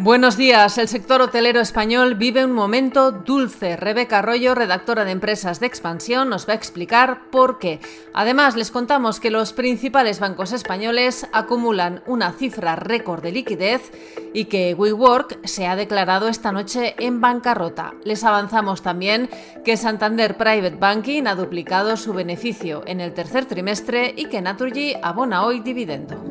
Buenos días. El sector hotelero español vive un momento dulce. Rebeca Arroyo, redactora de Empresas de Expansión, nos va a explicar por qué. Además, les contamos que los principales bancos españoles acumulan una cifra récord de liquidez y que WeWork se ha declarado esta noche en bancarrota. Les avanzamos también que Santander Private Banking ha duplicado su beneficio en el tercer trimestre y que Naturgy abona hoy dividendo.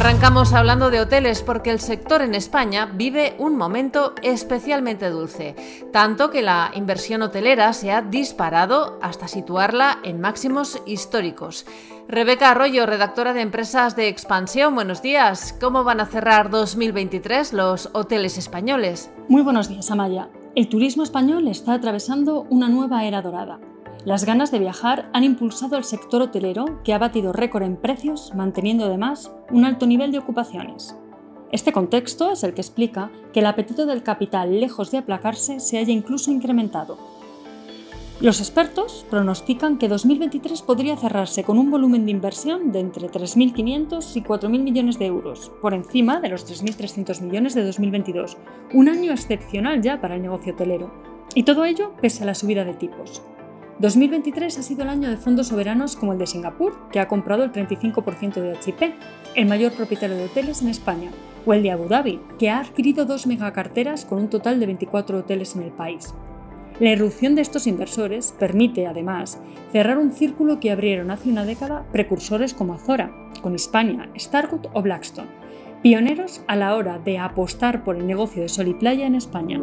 Arrancamos hablando de hoteles porque el sector en España vive un momento especialmente dulce, tanto que la inversión hotelera se ha disparado hasta situarla en máximos históricos. Rebeca Arroyo, redactora de Empresas de Expansión, buenos días. ¿Cómo van a cerrar 2023 los hoteles españoles? Muy buenos días, Amaya. El turismo español está atravesando una nueva era dorada. Las ganas de viajar han impulsado al sector hotelero, que ha batido récord en precios, manteniendo además un alto nivel de ocupaciones. Este contexto es el que explica que el apetito del capital, lejos de aplacarse, se haya incluso incrementado. Los expertos pronostican que 2023 podría cerrarse con un volumen de inversión de entre 3.500 y 4.000 millones de euros, por encima de los 3.300 millones de 2022, un año excepcional ya para el negocio hotelero. Y todo ello pese a la subida de tipos. 2023 ha sido el año de fondos soberanos como el de Singapur, que ha comprado el 35% de HP, el mayor propietario de hoteles en España, o el de Abu Dhabi, que ha adquirido dos megacarteras con un total de 24 hoteles en el país. La irrupción de estos inversores permite, además, cerrar un círculo que abrieron hace una década precursores como Azora, con Hispania, Starwood o Blackstone, pioneros a la hora de apostar por el negocio de sol y playa en España.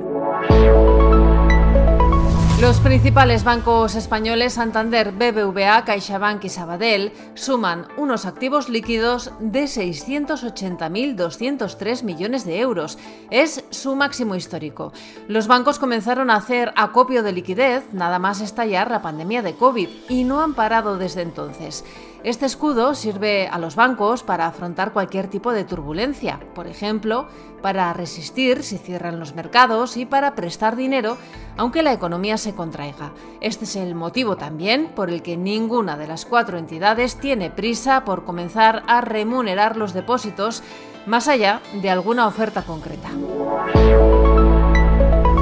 Los principales bancos españoles, Santander, BBVA, CaixaBank y Sabadell, suman unos activos líquidos de 680.203 millones de euros. Es su máximo histórico. Los bancos comenzaron a hacer acopio de liquidez nada más estallar la pandemia de COVID y no han parado desde entonces. Este escudo sirve a los bancos para afrontar cualquier tipo de turbulencia, por ejemplo, para resistir si cierran los mercados y para prestar dinero aunque la economía se contraiga. Este es el motivo también por el que ninguna de las cuatro entidades tiene prisa por comenzar a remunerar los depósitos más allá de alguna oferta concreta.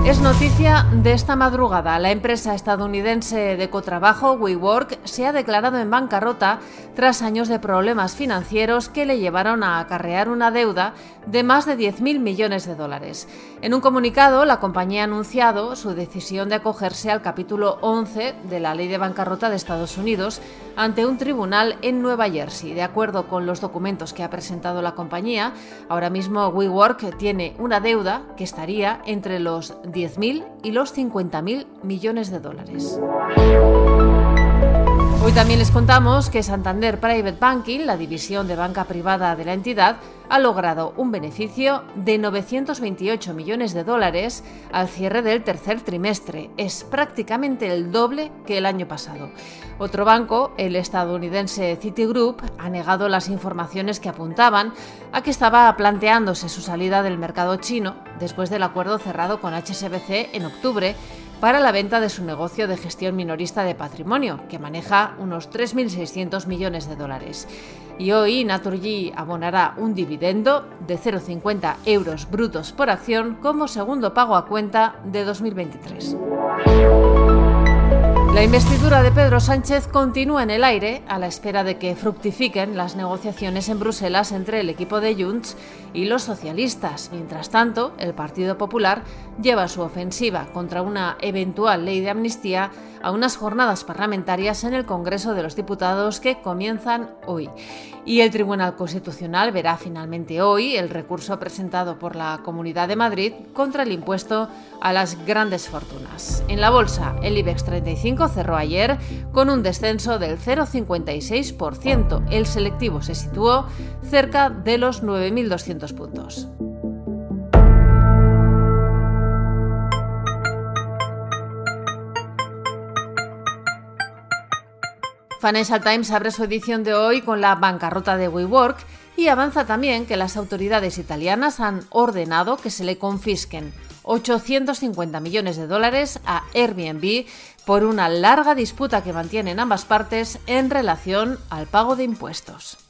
Es noticia de esta madrugada. La empresa estadounidense de cotrabajo WeWork se ha declarado en bancarrota tras años de problemas financieros que le llevaron a acarrear una deuda de más de 10.000 millones de dólares. En un comunicado, la compañía ha anunciado su decisión de acogerse al capítulo 11 de la Ley de Bancarrota de Estados Unidos ante un tribunal en Nueva Jersey. De acuerdo con los documentos que ha presentado la compañía, ahora mismo WeWork tiene una deuda que estaría entre los 10.000 y los 50.000 millones de dólares. Hoy también les contamos que Santander Private Banking, la división de banca privada de la entidad, ha logrado un beneficio de 928 millones de dólares al cierre del tercer trimestre. Es prácticamente el doble que el año pasado. Otro banco, el estadounidense Citigroup, ha negado las informaciones que apuntaban a que estaba planteándose su salida del mercado chino después del acuerdo cerrado con HSBC en octubre para la venta de su negocio de gestión minorista de patrimonio, que maneja unos 3.600 millones de dólares. Y hoy Naturgy abonará un dividendo de 0,50 euros brutos por acción como segundo pago a cuenta de 2023. La investidura de Pedro Sánchez continúa en el aire a la espera de que fructifiquen las negociaciones en Bruselas entre el equipo de Junts y los socialistas. Mientras tanto, el Partido Popular lleva su ofensiva contra una eventual ley de amnistía a unas jornadas parlamentarias en el Congreso de los Diputados que comienzan hoy. Y el Tribunal Constitucional verá finalmente hoy el recurso presentado por la Comunidad de Madrid contra el impuesto a las grandes fortunas. En la bolsa, el IBEX 35 cerró ayer con un descenso del 0,56%. El selectivo se situó cerca de los 9.200 puntos. Financial Times abre su edición de hoy con la bancarrota de WeWork y avanza también que las autoridades italianas han ordenado que se le confisquen 850 millones de dólares a Airbnb por una larga disputa que mantienen ambas partes en relación al pago de impuestos.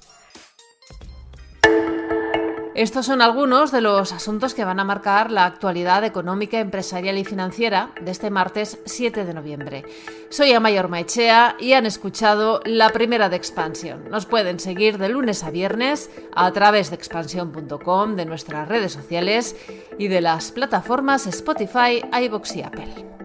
Estos son algunos de los asuntos que van a marcar la actualidad económica, empresarial y financiera de este martes 7 de noviembre. Soy Amayor Maechea y han escuchado la primera de Expansión. Nos pueden seguir de lunes a viernes a través de expansión.com, de nuestras redes sociales y de las plataformas Spotify, iBox y Apple.